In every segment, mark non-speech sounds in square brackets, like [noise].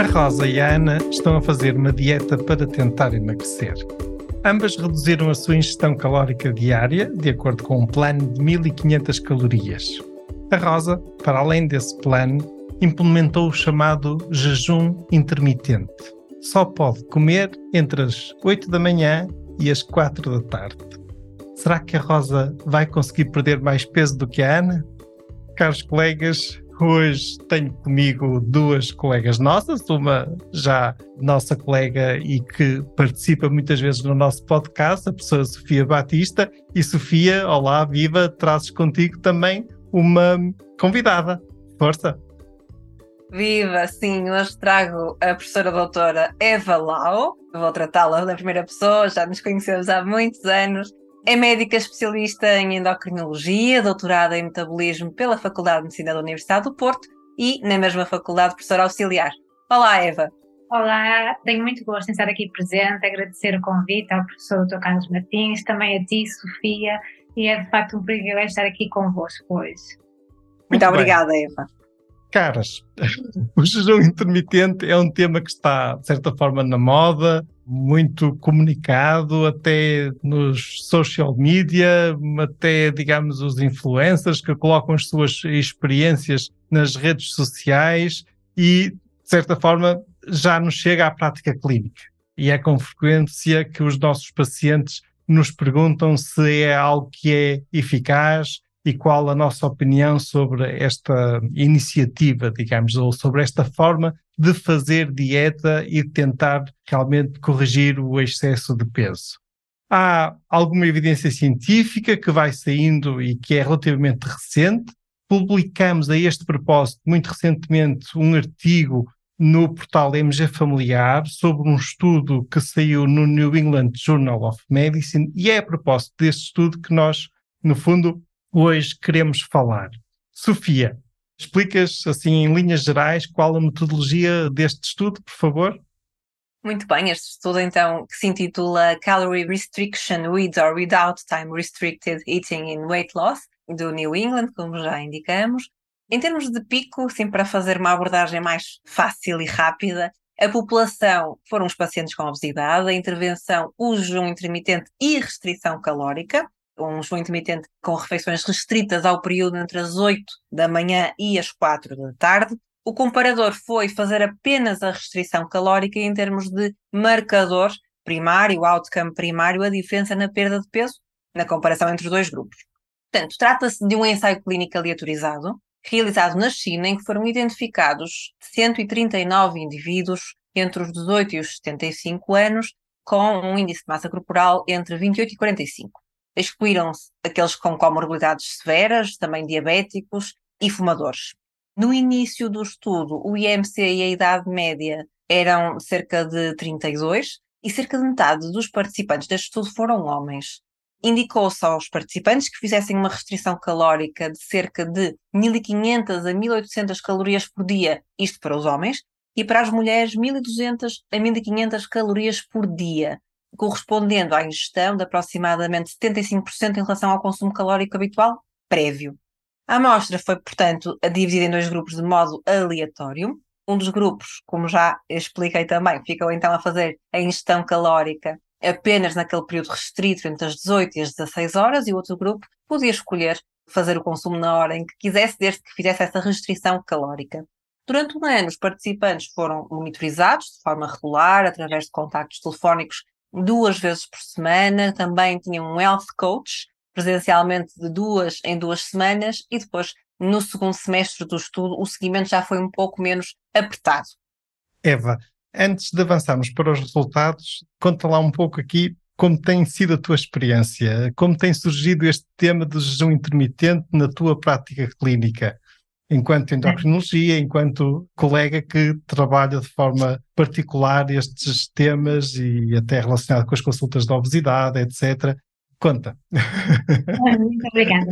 A Rosa e a Ana estão a fazer uma dieta para tentar emagrecer. Ambas reduziram a sua ingestão calórica diária de acordo com um plano de 1500 calorias. A Rosa, para além desse plano, implementou o chamado jejum intermitente. Só pode comer entre as 8 da manhã e as 4 da tarde. Será que a Rosa vai conseguir perder mais peso do que a Ana? Caros colegas, Hoje tenho comigo duas colegas nossas, uma já nossa colega e que participa muitas vezes no nosso podcast, a professora Sofia Batista. E Sofia, olá, viva, trazes contigo também uma convidada. Força! Viva, sim, hoje trago a professora doutora Eva Lau. Vou tratá-la da primeira pessoa, já nos conhecemos há muitos anos é médica especialista em endocrinologia, doutorada em metabolismo pela Faculdade de Medicina da Universidade do Porto e, na mesma faculdade, professora auxiliar. Olá, Eva. Olá, tenho muito gosto em estar aqui presente, agradecer o convite ao professor Dr. Carlos Martins, também a ti, Sofia, e é de facto um privilégio estar aqui convosco hoje. Muito, muito obrigada, Eva. Caras, [laughs] o jejum intermitente é um tema que está, de certa forma, na moda, muito comunicado, até nos social media, até, digamos, os influencers que colocam as suas experiências nas redes sociais e, de certa forma, já nos chega à prática clínica. E é com frequência que os nossos pacientes nos perguntam se é algo que é eficaz, e qual a nossa opinião sobre esta iniciativa, digamos, ou sobre esta forma de fazer dieta e tentar realmente corrigir o excesso de peso. Há alguma evidência científica que vai saindo e que é relativamente recente. Publicamos a este propósito, muito recentemente, um artigo no portal MG Familiar sobre um estudo que saiu no New England Journal of Medicine e é a propósito deste estudo que nós, no fundo, hoje queremos falar. Sofia, explicas assim em linhas gerais qual a metodologia deste estudo, por favor? Muito bem, este estudo então que se intitula Calorie Restriction with or Without Time Restricted Eating in Weight Loss, do New England, como já indicamos. Em termos de pico, sim, para fazer uma abordagem mais fácil e rápida, a população foram os pacientes com obesidade, a intervenção, o jejum intermitente e restrição calórica, um jejum intermitente com refeições restritas ao período entre as 8 da manhã e as 4 da tarde. O comparador foi fazer apenas a restrição calórica em termos de marcador primário, outcome primário, a diferença na perda de peso, na comparação entre os dois grupos. Portanto, trata-se de um ensaio clínico aleatorizado, realizado na China, em que foram identificados 139 indivíduos entre os 18 e os 75 anos, com um índice de massa corporal entre 28 e 45 excluíram-se aqueles com comorbilidades severas, também diabéticos e fumadores. No início do estudo, o IMC e a idade média eram cerca de 32 e cerca de metade dos participantes deste estudo foram homens. Indicou-se aos participantes que fizessem uma restrição calórica de cerca de 1500 a 1800 calorias por dia, isto para os homens, e para as mulheres 1200 a 1500 calorias por dia, correspondendo à ingestão de aproximadamente 75% em relação ao consumo calórico habitual prévio. A amostra foi, portanto, dividida em dois grupos de modo aleatório. Um dos grupos, como já expliquei também, ficou então a fazer a ingestão calórica apenas naquele período restrito entre as 18 e as 16 horas, e o outro grupo podia escolher fazer o consumo na hora em que quisesse, desde que fizesse essa restrição calórica. Durante um ano, os participantes foram monitorizados de forma regular, através de contactos telefónicos duas vezes por semana, também tinha um health coach, presencialmente de duas em duas semanas, e depois, no segundo semestre do estudo, o seguimento já foi um pouco menos apertado. Eva, antes de avançarmos para os resultados, conta lá um pouco aqui como tem sido a tua experiência, como tem surgido este tema do jejum intermitente na tua prática clínica. Enquanto endocrinologia, enquanto colega que trabalha de forma particular estes temas e até relacionado com as consultas de obesidade, etc. Conta. [laughs] Muito obrigada.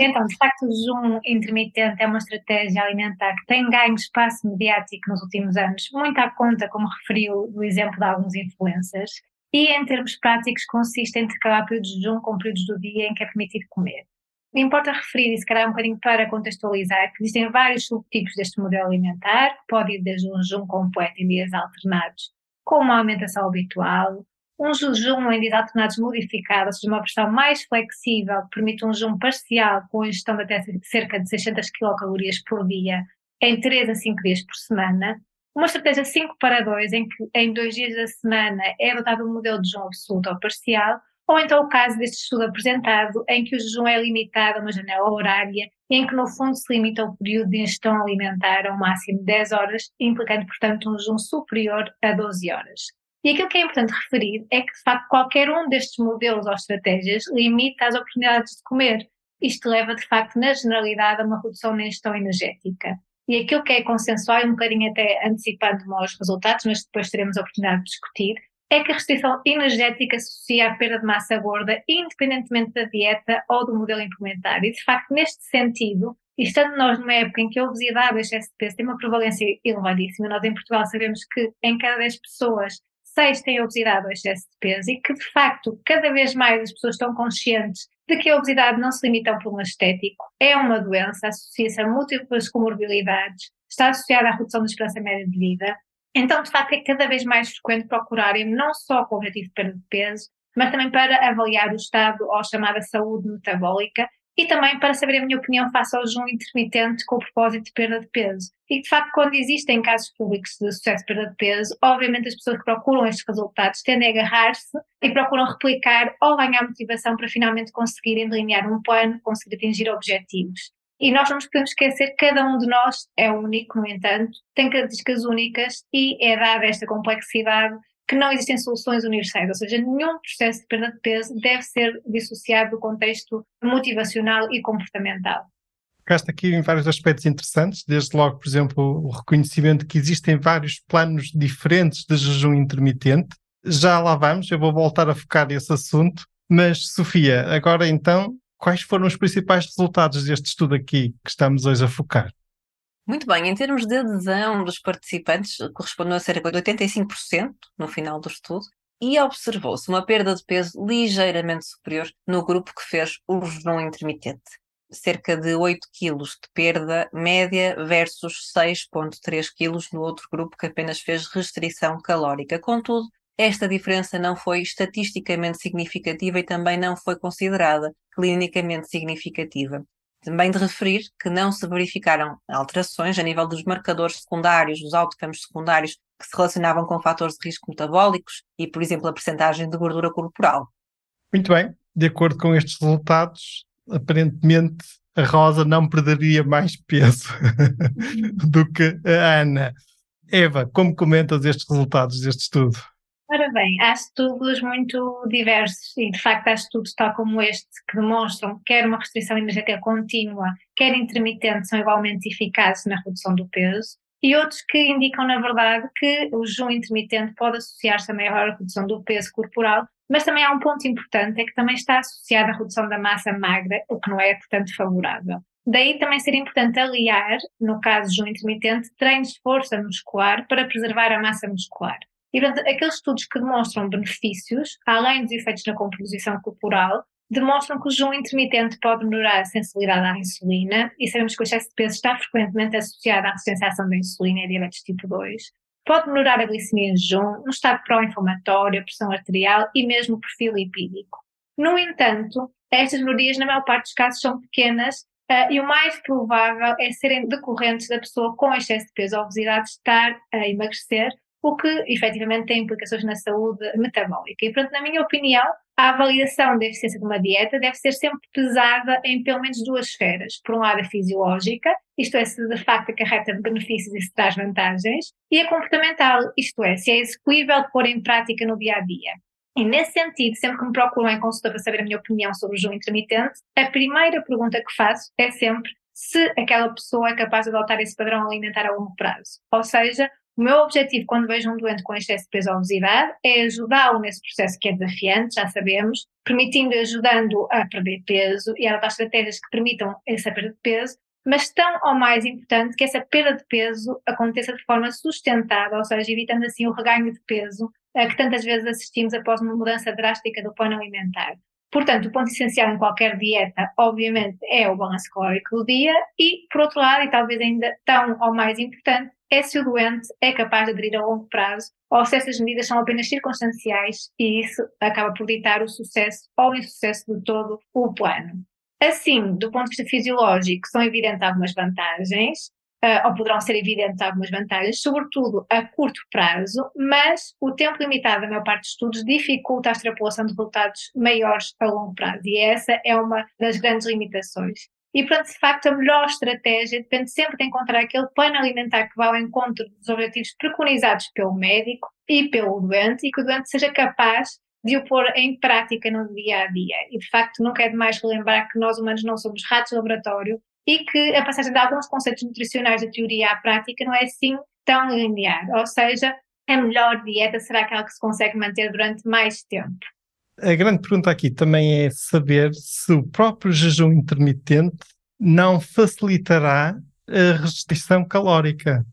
Então, de facto, o jejum intermitente é uma estratégia alimentar que tem ganho espaço mediático nos últimos anos, muito à conta, como referiu, do exemplo de alguns influencers, e em termos práticos consiste em intercalar períodos de jejum com períodos do dia em que é permitido comer. Importa referir, e se calhar um bocadinho para contextualizar, que existem vários subtipos deste modelo alimentar, que pode ir desde um jejum completo em dias alternados, com uma alimentação habitual, um jejum em dias alternados modificado, ou seja, uma versão mais flexível, que permite um jejum parcial com ingestão de até cerca de 600 quilocalorias por dia, em 3 a 5 dias por semana, uma estratégia 5 para 2, em que em dois dias da semana é adotado um modelo de jejum absoluto ou parcial, ou então o caso deste estudo apresentado, em que o jejum é limitado a uma janela horária, em que no fundo se limita o período de ingestão alimentar a um máximo de 10 horas, implicando, portanto, um jejum superior a 12 horas. E aquilo que é importante referir é que, de facto, qualquer um destes modelos ou estratégias limita as oportunidades de comer. Isto leva, de facto, na generalidade, a uma redução na ingestão energética. E aquilo que é consensual, um bocadinho até antecipando-me aos resultados, mas depois teremos a oportunidade de discutir, é que a restrição energética associa à perda de massa gorda, independentemente da dieta ou do modelo implementado. E, de facto, neste sentido, estando nós numa época em que a obesidade e excesso de peso tem uma prevalência elevadíssima, nós em Portugal sabemos que em cada 10 pessoas, 6 têm obesidade ou excesso de peso e que, de facto, cada vez mais as pessoas estão conscientes de que a obesidade não se limita a um problema estético, é uma doença, associa-se a múltiplas comorbilidades, está associada à redução da esperança média de vida, então, de facto, é cada vez mais frequente procurarem não só com o objetivo de perda de peso, mas também para avaliar o estado ou chamada saúde metabólica e também para saber a minha opinião face ao jejum intermitente com o propósito de perda de peso. E de facto, quando existem casos públicos de sucesso de perda de peso, obviamente as pessoas que procuram estes resultados tendem a agarrar-se e procuram replicar ou ganhar motivação para finalmente conseguirem delinear um plano, conseguir atingir objetivos. E nós não nos podemos esquecer que cada um de nós é único, no entanto, tem características únicas e é dada esta complexidade que não existem soluções universais, ou seja, nenhum processo de perda de peso deve ser dissociado do contexto motivacional e comportamental. Tocaste aqui em vários aspectos interessantes, desde logo, por exemplo, o reconhecimento que existem vários planos diferentes de jejum intermitente. Já lá vamos, eu vou voltar a focar esse assunto, mas Sofia, agora então quais foram os principais resultados deste estudo aqui que estamos hoje a focar? Muito bem, em termos de adesão dos participantes, correspondeu a cerca de 85% no final do estudo, e observou-se uma perda de peso ligeiramente superior no grupo que fez o jejum intermitente. Cerca de 8 kg de perda média versus 6,3 kg no outro grupo que apenas fez restrição calórica. Contudo, esta diferença não foi estatisticamente significativa e também não foi considerada clinicamente significativa. Também de referir que não se verificaram alterações a nível dos marcadores secundários, dos outcomes secundários que se relacionavam com fatores de risco metabólicos e, por exemplo, a percentagem de gordura corporal. Muito bem, de acordo com estes resultados, aparentemente a Rosa não perderia mais peso [laughs] do que a Ana. Eva, como comentas estes resultados deste estudo? Ora bem, há estudos muito diversos e, de facto, há estudos tal como este que demonstram que quer uma restrição energética contínua, quer intermitente, são igualmente eficazes na redução do peso, e outros que indicam, na verdade, que o jejum intermitente pode associar-se a maior redução do peso corporal, mas também há um ponto importante, é que também está associado à redução da massa magra, o que não é, portanto, favorável. Daí também ser importante aliar, no caso do jejum intermitente, treinos de força muscular para preservar a massa muscular. E, portanto, aqueles estudos que demonstram benefícios, além dos efeitos na composição corporal, demonstram que o jejum intermitente pode melhorar a sensibilidade à insulina, e sabemos que o excesso de peso está frequentemente associado à resistência à ação da insulina e diabetes tipo 2. Pode melhorar a glicemia em jejum, um estado pró-inflamatório, a pressão arterial e mesmo o perfil lipídico. No entanto, estas melhorias, na maior parte dos casos, são pequenas uh, e o mais provável é serem decorrentes da pessoa com excesso de peso ou obesidade estar a emagrecer o que efetivamente tem implicações na saúde metabólica. E, portanto, na minha opinião, a avaliação da eficiência de uma dieta deve ser sempre pesada em pelo menos duas esferas. Por um lado, a fisiológica, isto é, se de facto acarreta benefícios e se traz vantagens, e a comportamental, isto é, se é execuível de pôr em prática no dia a dia. E nesse sentido, sempre que me procuram em consulta para saber a minha opinião sobre o jejum intermitente, a primeira pergunta que faço é sempre se aquela pessoa é capaz de adotar esse padrão alimentar a longo prazo. Ou seja, o meu objetivo quando vejo um doente com excesso de peso ou obesidade é ajudá-lo nesse processo que é desafiante, já sabemos, permitindo ajudando a perder peso e a adotar estratégias que permitam essa perda de peso, mas tão ou mais importante que essa perda de peso aconteça de forma sustentada, ou seja, evitando assim o reganho de peso a que tantas vezes assistimos após uma mudança drástica do plano alimentar. Portanto, o ponto essencial em qualquer dieta, obviamente, é o balanço calórico do dia e, por outro lado, e talvez ainda tão ou mais importante, é se o doente é capaz de aderir a longo prazo ou se essas medidas são apenas circunstanciais e isso acaba por ditar o sucesso ou o insucesso de todo o plano. Assim, do ponto de vista fisiológico, são evidentes algumas vantagens, ou poderão ser evidentes algumas vantagens, sobretudo a curto prazo, mas o tempo limitado da maior parte dos estudos dificulta a extrapolação de resultados maiores a longo prazo, e essa é uma das grandes limitações. E, portanto, de facto, a melhor estratégia depende sempre de encontrar aquele plano alimentar que vá ao encontro dos objetivos preconizados pelo médico e pelo doente e que o doente seja capaz de o pôr em prática no dia a dia. E, de facto, nunca é demais relembrar que nós humanos não somos ratos de laboratório e que a passagem de alguns conceitos nutricionais da teoria à prática não é assim tão linear. Ou seja, a melhor dieta será aquela que se consegue manter durante mais tempo. A grande pergunta aqui também é saber se o próprio jejum intermitente não facilitará a restrição calórica.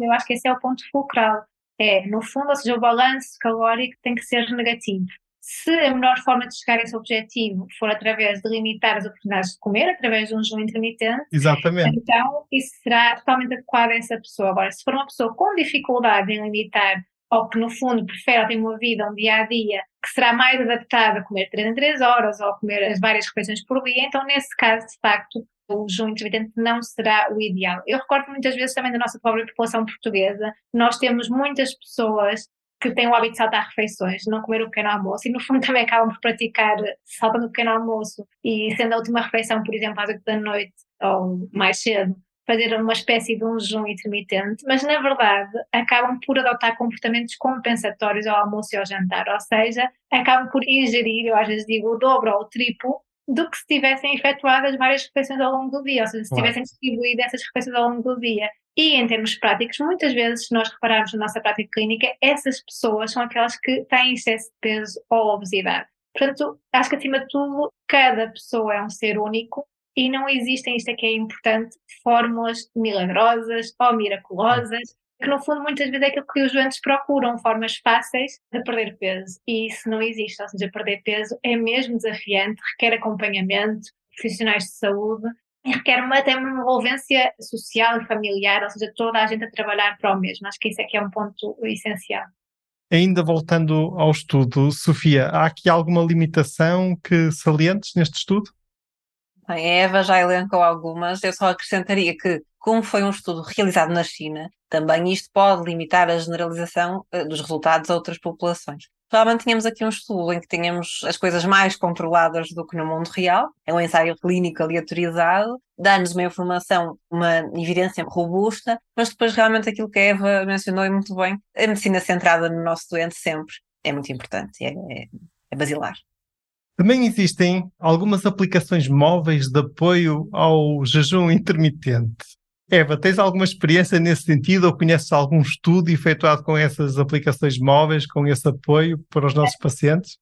Eu acho que esse é o ponto fulcral. É, no fundo, ou seja, o balanço calórico tem que ser negativo. Se a melhor forma de chegar a esse objetivo for através de limitar as oportunidades de comer, através de um jejum intermitente, Exatamente. então isso será totalmente adequado a essa pessoa. Agora, se for uma pessoa com dificuldade em limitar ou que no fundo prefere ter uma vida, um dia a dia, que será mais adaptada a comer 3 em 3 horas ou a comer as várias refeições por dia, então nesse caso, de facto, o jejum intermitente não será o ideal. Eu recordo muitas vezes também da nossa própria população portuguesa, nós temos muitas pessoas que têm o hábito de saltar refeições, não comer o pequeno almoço, e no fundo [laughs] também acabam por praticar saltando o pequeno almoço e sendo a última refeição, por exemplo, às 8 da noite ou mais cedo, fazer uma espécie de um jejum intermitente, mas na verdade acabam por adotar comportamentos compensatórios ao almoço e ao jantar, ou seja, acabam por ingerir, eu às vezes digo o dobro ou o triplo, do que se tivessem efetuado as várias refeições ao longo do dia, ou seja, se tivessem distribuído essas refeições ao longo do dia. E em termos práticos, muitas vezes, se nós repararmos na nossa prática clínica, essas pessoas são aquelas que têm excesso de peso ou obesidade. Portanto, acho que acima de tudo, cada pessoa é um ser único e não existem, isto é que é importante, fórmulas milagrosas ou miraculosas, que no fundo muitas vezes é aquilo que os doentes procuram, formas fáceis de perder peso. E isso não existe, ou seja, perder peso é mesmo desafiante, requer acompanhamento, profissionais de saúde e requer uma, até uma envolvência social e familiar, ou seja, toda a gente a trabalhar para o mesmo. Acho que isso é que é um ponto essencial. Ainda voltando ao estudo, Sofia, há aqui alguma limitação que salientes neste estudo? A Eva já elencou algumas, eu só acrescentaria que, como foi um estudo realizado na China, também isto pode limitar a generalização uh, dos resultados a outras populações. Realmente tínhamos aqui um estudo em que tínhamos as coisas mais controladas do que no mundo real, é um ensaio clínico aleatorizado, dá-nos uma informação, uma evidência robusta, mas depois realmente aquilo que a Eva mencionou é muito bem, a medicina centrada no nosso doente sempre é muito importante, é, é, é basilar. Também existem algumas aplicações móveis de apoio ao jejum intermitente. Eva, tens alguma experiência nesse sentido ou conheces algum estudo efetuado com essas aplicações móveis, com esse apoio para os nossos pacientes?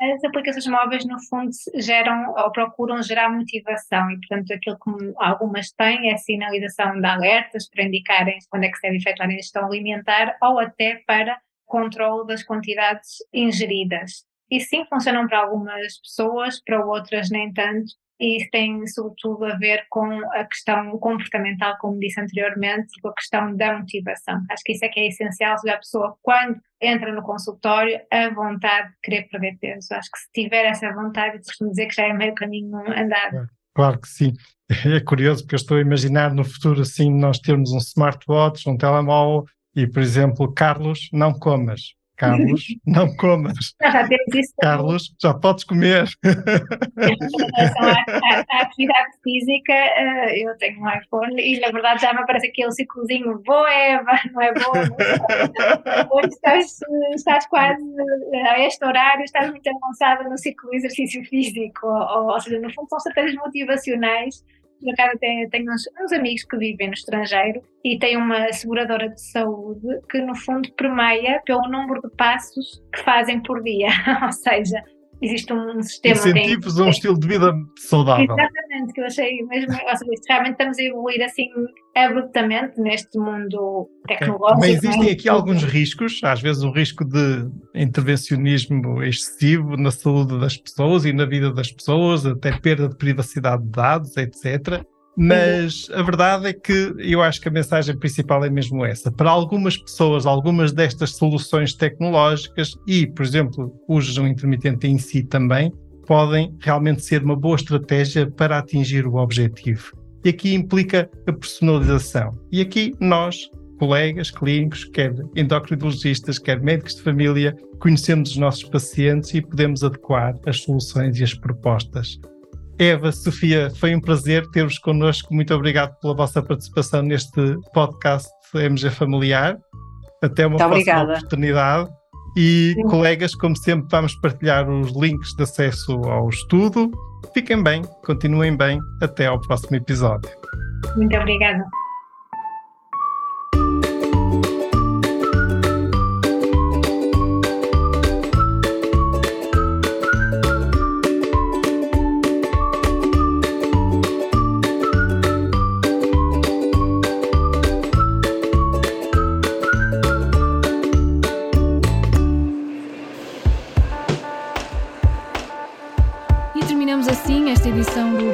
As aplicações móveis, no fundo, geram ou procuram gerar motivação e, portanto, aquilo que algumas têm é a sinalização de alertas para indicarem quando é que se deve efetuar a ingestão alimentar ou até para controle das quantidades ingeridas. E sim, funcionam para algumas pessoas, para outras nem tanto, e isso tem sobretudo a ver com a questão comportamental, como disse anteriormente, com a questão da motivação. Acho que isso é que é essencial, se a pessoa, quando entra no consultório, a vontade de querer perder peso. Acho que se tiver essa vontade, costumo dizer que já é meio caminho andado. Claro que sim. [laughs] É curioso porque eu estou a imaginar no futuro assim nós termos um smartwatch, um telemóvel e, por exemplo, Carlos, não comas. Carlos, [laughs] não comas. Já temos isso. Carlos, já podes comer. [laughs] Em relação à, à, atividade física, eh, eu tenho um iPhone e na verdade já me aparece aquele ciclozinho, boa Eva, não é boa? [laughs] Hoje estás, estás quase, a este horário, estás muito avançada no ciclo exercício físico, ou, ou seja, no fundo são estratégias motivacionais por acaso até tenho uns, uns, amigos que vivem no estrangeiro e têm uma seguradora de saúde que no fundo permeia pelo número de passos que fazem por dia, [laughs] ou seja, existe um sistema. Incentivos tem... a um estilo de vida saudável. Exatamente, que eu achei mesmo. Ou seja, realmente estamos a evoluir assim abruptamente neste mundo tecnológico. Okay. Mas existem é? aqui alguns riscos, às vezes um risco de intervencionismo excessivo na saúde das pessoas e na vida das pessoas, até perda de privacidade de dados, etc. Mas a verdade é que eu acho que a mensagem principal é mesmo essa. Para algumas pessoas, algumas destas soluções tecnológicas e, por exemplo, o jejum intermitente em si também, podem realmente ser uma boa estratégia para atingir o objetivo. E aqui implica a personalização. E aqui nós, colegas clínicos, quer endocrinologistas, quer médicos de família, conhecemos os nossos pacientes e podemos adequar as soluções e as propostas. Eva, Sofia, foi um prazer ter-vos connosco. Muito obrigado pela vossa participação neste podcast MG Familiar. Até uma Muito próxima obrigada. oportunidade. E, Sim. colegas, como sempre, vamos partilhar os links de acesso ao estudo. Fiquem bem, continuem bem. Até ao próximo episódio. Muito obrigada.